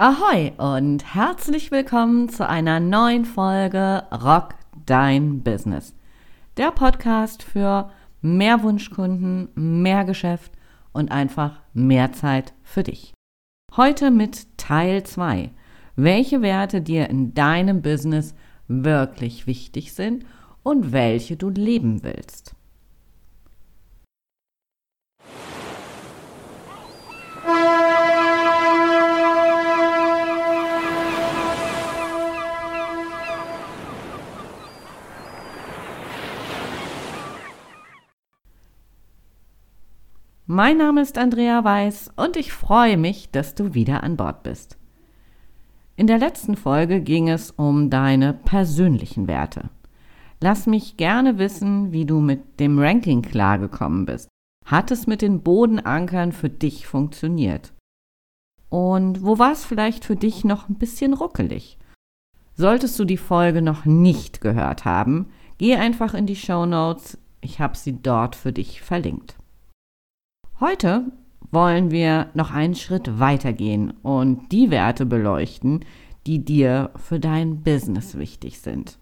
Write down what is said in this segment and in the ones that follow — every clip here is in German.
Ahoi und herzlich willkommen zu einer neuen Folge Rock Dein Business. Der Podcast für mehr Wunschkunden, mehr Geschäft und einfach mehr Zeit für dich. Heute mit Teil 2. Welche Werte dir in deinem Business wirklich wichtig sind und welche du leben willst. Mein Name ist Andrea Weiß und ich freue mich, dass du wieder an Bord bist. In der letzten Folge ging es um deine persönlichen Werte. Lass mich gerne wissen, wie du mit dem Ranking klargekommen bist. Hat es mit den Bodenankern für dich funktioniert? Und wo war es vielleicht für dich noch ein bisschen ruckelig? Solltest du die Folge noch nicht gehört haben, geh einfach in die Show Notes. Ich habe sie dort für dich verlinkt. Heute wollen wir noch einen Schritt weitergehen und die Werte beleuchten, die dir für dein Business wichtig sind.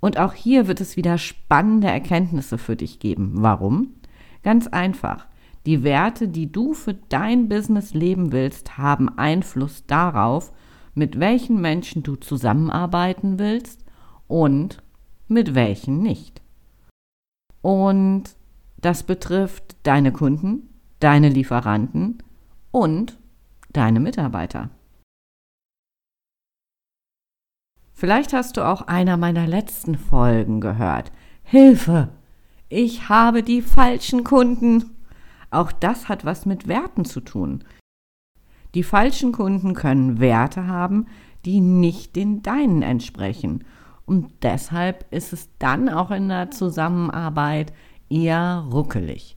Und auch hier wird es wieder spannende Erkenntnisse für dich geben. Warum? Ganz einfach. Die Werte, die du für dein Business leben willst, haben Einfluss darauf, mit welchen Menschen du zusammenarbeiten willst und mit welchen nicht. Und das betrifft deine Kunden, deine Lieferanten und deine Mitarbeiter. Vielleicht hast du auch einer meiner letzten Folgen gehört. Hilfe! Ich habe die falschen Kunden. Auch das hat was mit Werten zu tun. Die falschen Kunden können Werte haben, die nicht den deinen entsprechen. Und deshalb ist es dann auch in der Zusammenarbeit eher ruckelig.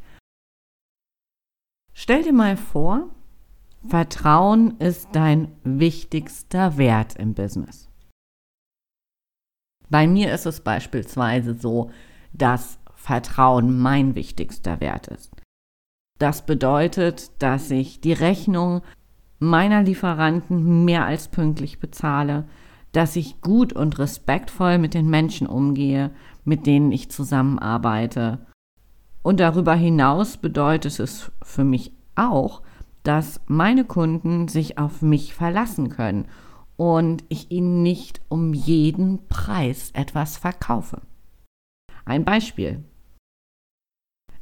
Stell dir mal vor, Vertrauen ist dein wichtigster Wert im Business. Bei mir ist es beispielsweise so, dass Vertrauen mein wichtigster Wert ist. Das bedeutet, dass ich die Rechnung meiner Lieferanten mehr als pünktlich bezahle, dass ich gut und respektvoll mit den Menschen umgehe, mit denen ich zusammenarbeite und darüber hinaus bedeutet es für mich auch, dass meine Kunden sich auf mich verlassen können und ich ihnen nicht um jeden Preis etwas verkaufe. Ein Beispiel.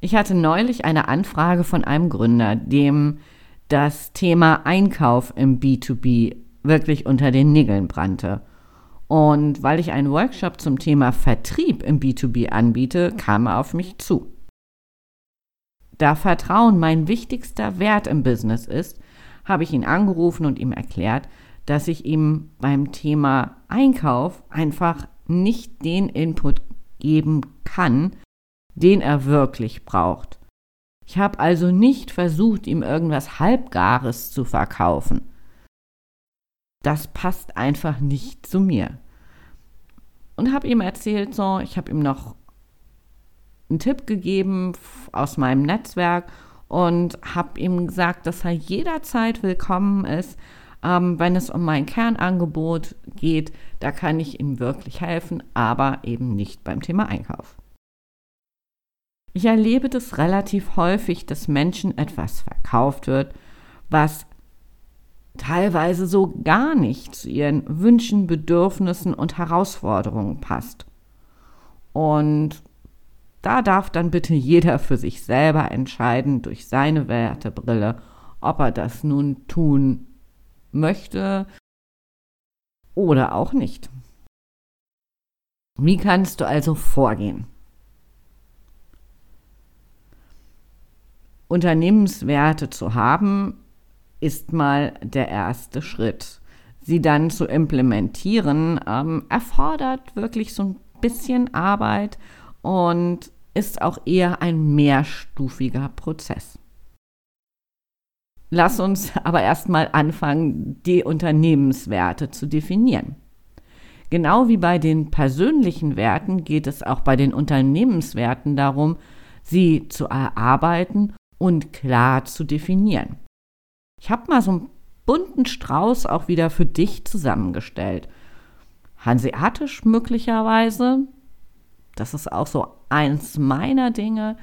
Ich hatte neulich eine Anfrage von einem Gründer, dem das Thema Einkauf im B2B wirklich unter den Nägeln brannte. Und weil ich einen Workshop zum Thema Vertrieb im B2B anbiete, kam er auf mich zu da Vertrauen mein wichtigster Wert im Business ist, habe ich ihn angerufen und ihm erklärt, dass ich ihm beim Thema Einkauf einfach nicht den Input geben kann, den er wirklich braucht. Ich habe also nicht versucht, ihm irgendwas Halbgares zu verkaufen. Das passt einfach nicht zu mir. Und habe ihm erzählt, so, ich habe ihm noch einen Tipp gegeben aus meinem Netzwerk und habe ihm gesagt, dass er jederzeit willkommen ist, ähm, wenn es um mein Kernangebot geht. Da kann ich ihm wirklich helfen, aber eben nicht beim Thema Einkauf. Ich erlebe das relativ häufig, dass Menschen etwas verkauft wird, was teilweise so gar nicht zu ihren Wünschen, Bedürfnissen und Herausforderungen passt. Und da darf dann bitte jeder für sich selber entscheiden, durch seine Wertebrille, ob er das nun tun möchte oder auch nicht. Wie kannst du also vorgehen? Unternehmenswerte zu haben, ist mal der erste Schritt. Sie dann zu implementieren, ähm, erfordert wirklich so ein bisschen Arbeit und ist auch eher ein mehrstufiger Prozess. Lass uns aber erstmal anfangen, die Unternehmenswerte zu definieren. Genau wie bei den persönlichen Werten geht es auch bei den Unternehmenswerten darum, sie zu erarbeiten und klar zu definieren. Ich habe mal so ein bunten Strauß auch wieder für dich zusammengestellt. Hanseatisch möglicherweise, das ist auch so eins meiner Dinge.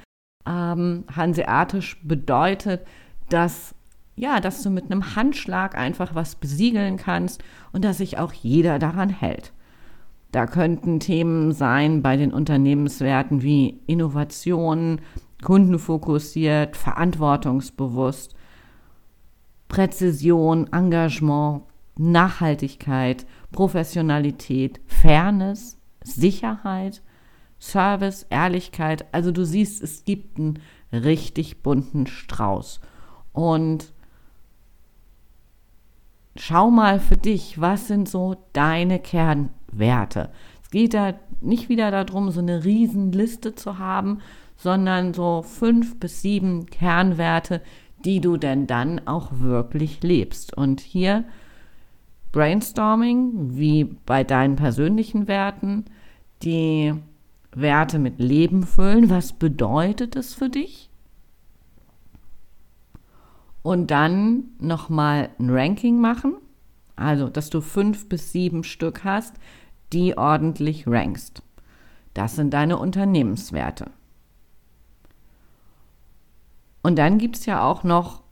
Ähm, Hanseatisch bedeutet, dass ja, dass du mit einem Handschlag einfach was besiegeln kannst und dass sich auch jeder daran hält. Da könnten Themen sein bei den Unternehmenswerten wie Innovation, kundenfokussiert, verantwortungsbewusst, Präzision, Engagement, Nachhaltigkeit, Professionalität, Fairness, Sicherheit, Service, Ehrlichkeit. Also du siehst, es gibt einen richtig bunten Strauß. Und schau mal für dich, was sind so deine Kernwerte. Es geht da nicht wieder darum, so eine Riesenliste zu haben, sondern so fünf bis sieben Kernwerte, die du denn dann auch wirklich lebst. Und hier Brainstorming, wie bei deinen persönlichen Werten, die Werte mit Leben füllen. Was bedeutet es für dich? und dann nochmal ein Ranking machen, also dass du fünf bis sieben Stück hast, die ordentlich rankst. Das sind deine Unternehmenswerte. Und dann gibt es ja auch noch,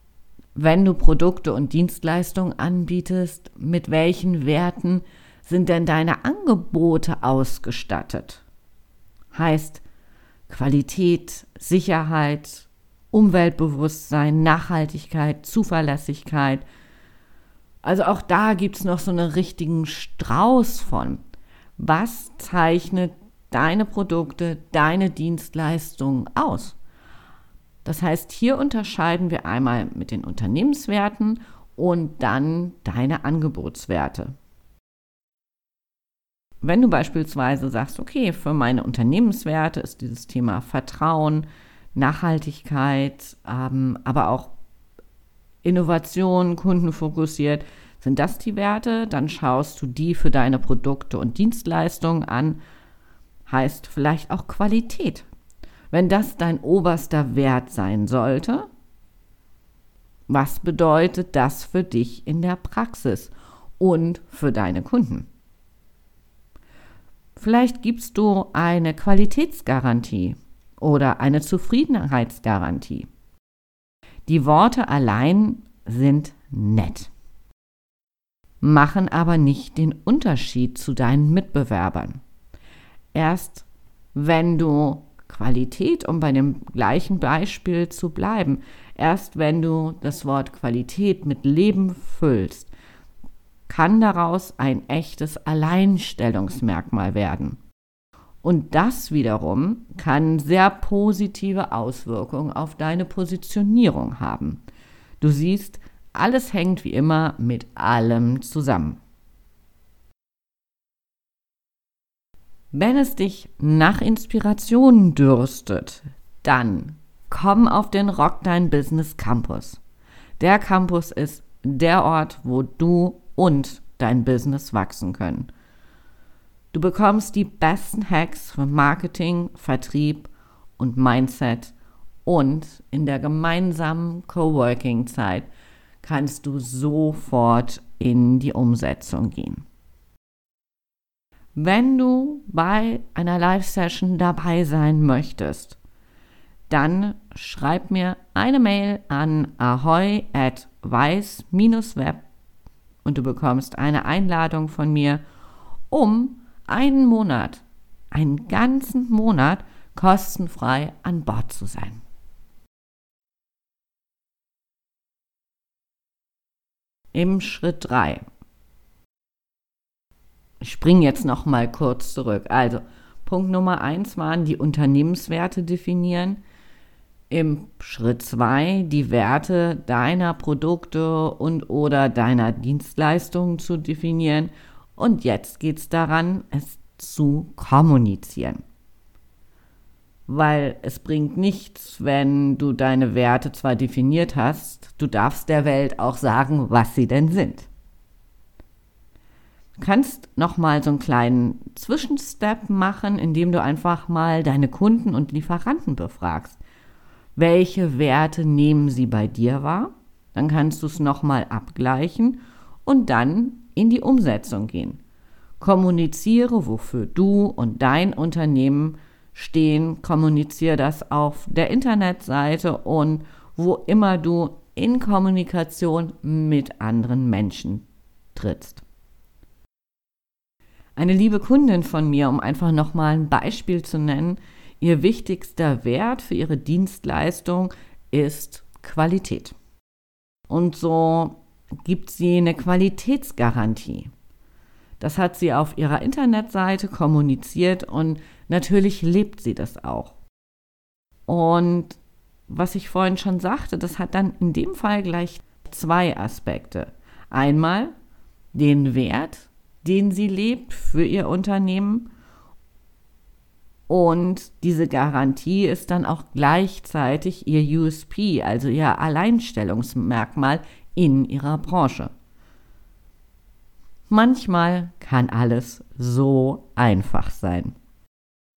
wenn du Produkte und Dienstleistungen anbietest, mit welchen Werten sind denn deine Angebote ausgestattet? Heißt Qualität, Sicherheit, Umweltbewusstsein, Nachhaltigkeit, Zuverlässigkeit. Also auch da gibt es noch so einen richtigen Strauß von. Was zeichnet deine Produkte, deine Dienstleistungen aus? Das heißt, hier unterscheiden wir einmal mit den Unternehmenswerten und dann deine Angebotswerte. Wenn du beispielsweise sagst, okay, für meine Unternehmenswerte ist dieses Thema Vertrauen, Nachhaltigkeit, ähm, aber auch Innovation, kundenfokussiert. Sind das die Werte? Dann schaust du die für deine Produkte und Dienstleistungen an. Heißt vielleicht auch Qualität. Wenn das dein oberster Wert sein sollte, was bedeutet das für dich in der Praxis und für deine Kunden? Vielleicht gibst du eine Qualitätsgarantie oder eine Zufriedenheitsgarantie. Die Worte allein sind nett, machen aber nicht den Unterschied zu deinen Mitbewerbern. Erst wenn du Qualität, um bei dem gleichen Beispiel zu bleiben, erst wenn du das Wort Qualität mit Leben füllst, kann daraus ein echtes Alleinstellungsmerkmal werden. Und das wiederum kann sehr positive Auswirkungen auf deine Positionierung haben. Du siehst, alles hängt wie immer mit allem zusammen. Wenn es dich nach Inspirationen dürstet, dann komm auf den Rock Dein Business Campus. Der Campus ist der Ort, wo du und dein Business wachsen können. Du bekommst die besten Hacks für Marketing, Vertrieb und Mindset und in der gemeinsamen Coworking-Zeit kannst du sofort in die Umsetzung gehen. Wenn du bei einer Live-Session dabei sein möchtest, dann schreib mir eine Mail an ahoy at weiß-web und du bekommst eine Einladung von mir, um einen Monat, einen ganzen Monat kostenfrei an Bord zu sein. Im Schritt 3. Ich springe jetzt noch mal kurz zurück. Also, Punkt Nummer 1 waren die Unternehmenswerte definieren. Im Schritt 2 die Werte deiner Produkte und oder deiner Dienstleistungen zu definieren und jetzt geht es daran, es zu kommunizieren. Weil es bringt nichts, wenn du deine Werte zwar definiert hast, du darfst der Welt auch sagen, was sie denn sind. Du kannst nochmal so einen kleinen Zwischenstep machen, indem du einfach mal deine Kunden und Lieferanten befragst. Welche Werte nehmen sie bei dir wahr? Dann kannst du es nochmal abgleichen und dann in die Umsetzung gehen. Kommuniziere, wofür du und dein Unternehmen stehen. Kommuniziere das auf der Internetseite und wo immer du in Kommunikation mit anderen Menschen trittst. Eine liebe Kundin von mir, um einfach nochmal ein Beispiel zu nennen, ihr wichtigster Wert für ihre Dienstleistung ist Qualität. Und so gibt sie eine Qualitätsgarantie. Das hat sie auf ihrer Internetseite kommuniziert und natürlich lebt sie das auch. Und was ich vorhin schon sagte, das hat dann in dem Fall gleich zwei Aspekte. Einmal den Wert, den sie lebt für ihr Unternehmen und diese Garantie ist dann auch gleichzeitig ihr USP, also ihr Alleinstellungsmerkmal in ihrer Branche. Manchmal kann alles so einfach sein.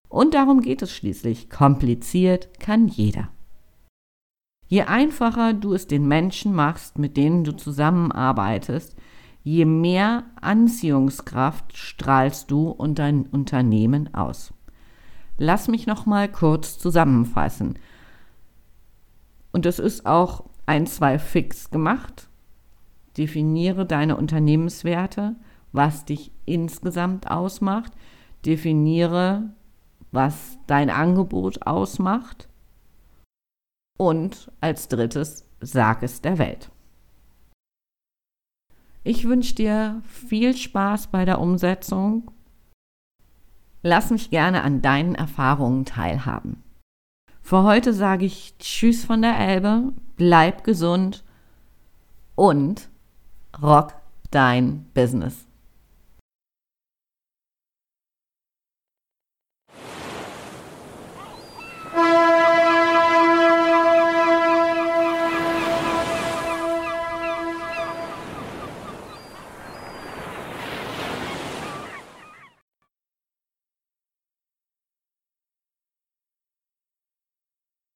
Und darum geht es schließlich. Kompliziert kann jeder. Je einfacher du es den Menschen machst, mit denen du zusammenarbeitest, je mehr Anziehungskraft strahlst du und dein Unternehmen aus. Lass mich noch mal kurz zusammenfassen. Und das ist auch ein, zwei fix gemacht. Definiere deine Unternehmenswerte, was dich insgesamt ausmacht. Definiere, was dein Angebot ausmacht. Und als drittes, sag es der Welt. Ich wünsche dir viel Spaß bei der Umsetzung Lass mich gerne an deinen Erfahrungen teilhaben. Für heute sage ich Tschüss von der Elbe, bleib gesund und rock dein Business.